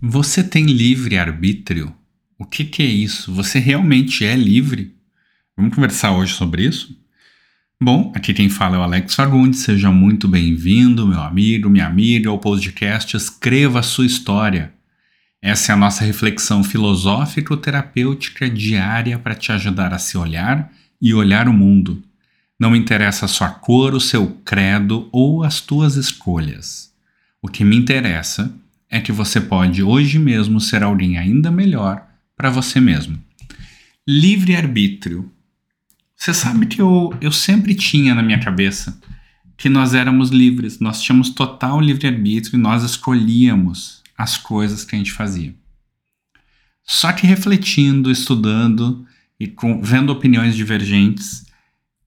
Você tem livre arbítrio? O que, que é isso? Você realmente é livre? Vamos conversar hoje sobre isso? Bom, aqui quem fala é o Alex Fagundes, seja muito bem-vindo, meu amigo, minha amiga, ao podcast Escreva a Sua História. Essa é a nossa reflexão filosófico-terapêutica diária para te ajudar a se olhar e olhar o mundo. Não me interessa a sua cor, o seu credo ou as tuas escolhas. O que me interessa é que você pode hoje mesmo ser alguém ainda melhor para você mesmo. Livre-arbítrio. Você sabe que eu, eu sempre tinha na minha cabeça que nós éramos livres, nós tínhamos total livre-arbítrio e nós escolhíamos as coisas que a gente fazia. Só que refletindo, estudando e com, vendo opiniões divergentes,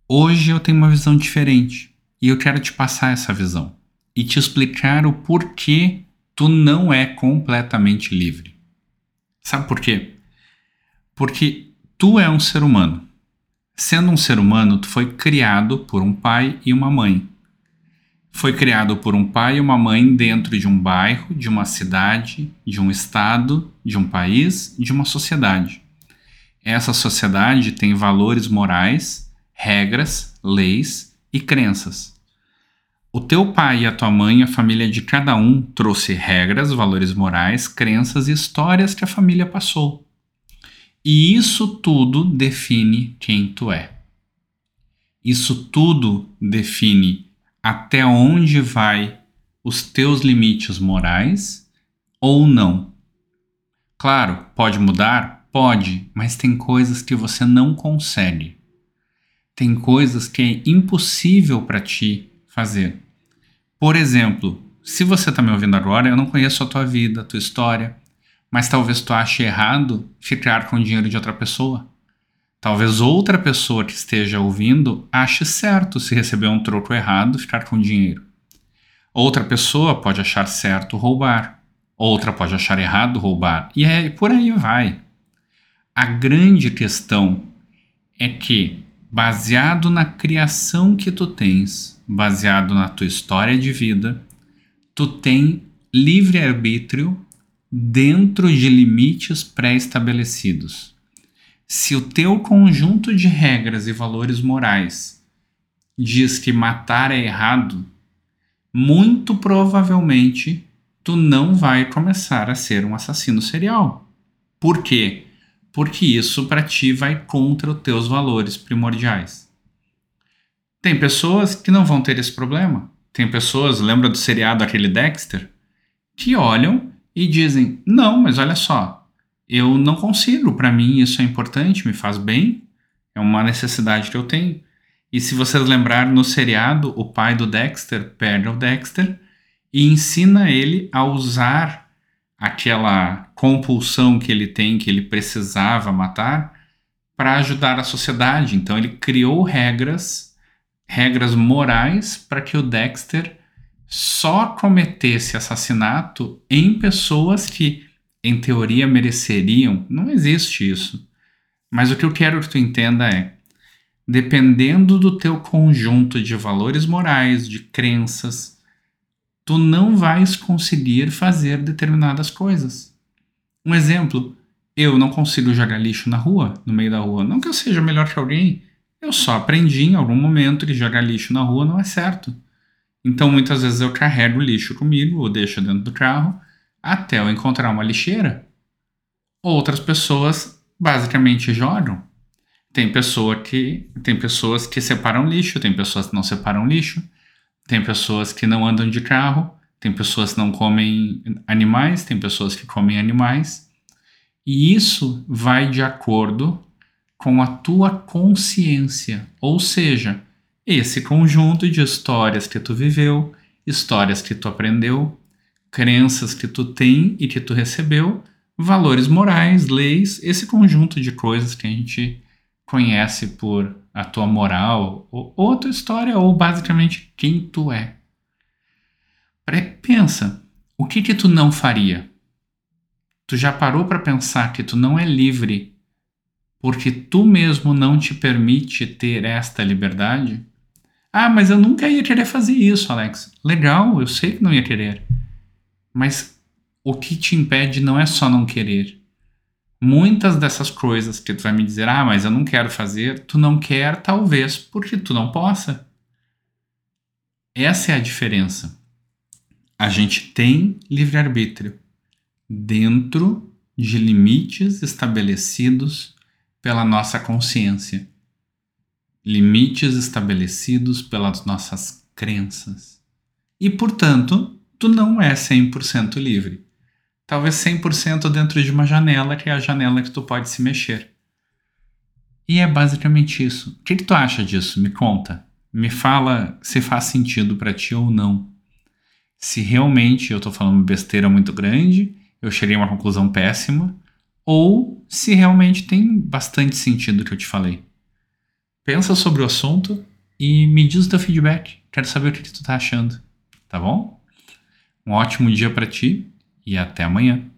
hoje eu tenho uma visão diferente e eu quero te passar essa visão e te explicar o porquê tu não é completamente livre. Sabe por quê? Porque tu é um ser humano. Sendo um ser humano, tu foi criado por um pai e uma mãe. Foi criado por um pai e uma mãe dentro de um bairro, de uma cidade, de um estado, de um país, de uma sociedade. Essa sociedade tem valores morais, regras, leis e crenças. O teu pai e a tua mãe, a família de cada um, trouxe regras, valores morais, crenças e histórias que a família passou. E isso tudo define quem tu é. Isso tudo define até onde vai os teus limites morais ou não. Claro, pode mudar? Pode, mas tem coisas que você não consegue. Tem coisas que é impossível para ti fazer. Por exemplo, se você está me ouvindo agora, eu não conheço a tua vida, a tua história, mas talvez tu ache errado ficar com o dinheiro de outra pessoa. Talvez outra pessoa que esteja ouvindo ache certo se receber um troco errado ficar com dinheiro. Outra pessoa pode achar certo roubar. Outra pode achar errado roubar. E é, por aí vai. A grande questão é que baseado na criação que tu tens, baseado na tua história de vida, tu tem livre arbítrio dentro de limites pré-estabelecidos. Se o teu conjunto de regras e valores morais diz que matar é errado, muito provavelmente tu não vai começar a ser um assassino serial. Por quê? Porque isso para ti vai contra os teus valores primordiais. Tem pessoas que não vão ter esse problema. Tem pessoas, lembra do seriado aquele Dexter, que olham e dizem: "Não, mas olha só, eu não consigo, para mim isso é importante, me faz bem, é uma necessidade que eu tenho". E se vocês lembrarem no seriado, o pai do Dexter pega o Dexter e ensina ele a usar aquela compulsão que ele tem, que ele precisava matar, para ajudar a sociedade. Então ele criou regras, regras morais para que o Dexter só cometesse assassinato em pessoas que, em teoria, mereceriam. Não existe isso. Mas o que eu quero que tu entenda é, dependendo do teu conjunto de valores morais, de crenças, tu não vais conseguir fazer determinadas coisas. Um exemplo, eu não consigo jogar lixo na rua, no meio da rua. Não que eu seja melhor que alguém, eu só aprendi em algum momento que jogar lixo na rua não é certo. Então muitas vezes eu carrego o lixo comigo ou deixo dentro do carro até eu encontrar uma lixeira. Outras pessoas basicamente jogam. Tem pessoa que tem pessoas que separam lixo, tem pessoas que não separam lixo. Tem pessoas que não andam de carro, tem pessoas que não comem animais, tem pessoas que comem animais. E isso vai de acordo com a tua consciência, ou seja, esse conjunto de histórias que tu viveu, histórias que tu aprendeu, crenças que tu tem e que tu recebeu, valores morais, leis, esse conjunto de coisas que a gente conhece por a tua moral, ou, ou tua história, ou basicamente quem tu é. Pensa, o que que tu não faria? Tu já parou para pensar que tu não é livre porque tu mesmo não te permite ter esta liberdade? Ah, mas eu nunca ia querer fazer isso, Alex. Legal, eu sei que não ia querer. Mas o que te impede não é só não querer. Muitas dessas coisas que tu vai me dizer, ah, mas eu não quero fazer, tu não quer, talvez porque tu não possa. Essa é a diferença. A gente tem livre-arbítrio dentro de limites estabelecidos pela nossa consciência, limites estabelecidos pelas nossas crenças. E, portanto, tu não é 100% livre. Talvez 100% dentro de uma janela, que é a janela que tu pode se mexer. E é basicamente isso. O que, que tu acha disso? Me conta. Me fala se faz sentido para ti ou não. Se realmente eu estou falando besteira muito grande, eu cheguei a uma conclusão péssima, ou se realmente tem bastante sentido o que eu te falei. Pensa sobre o assunto e me diz o teu feedback. Quero saber o que, que tu tá achando. Tá bom? Um ótimo dia para ti e até amanhã.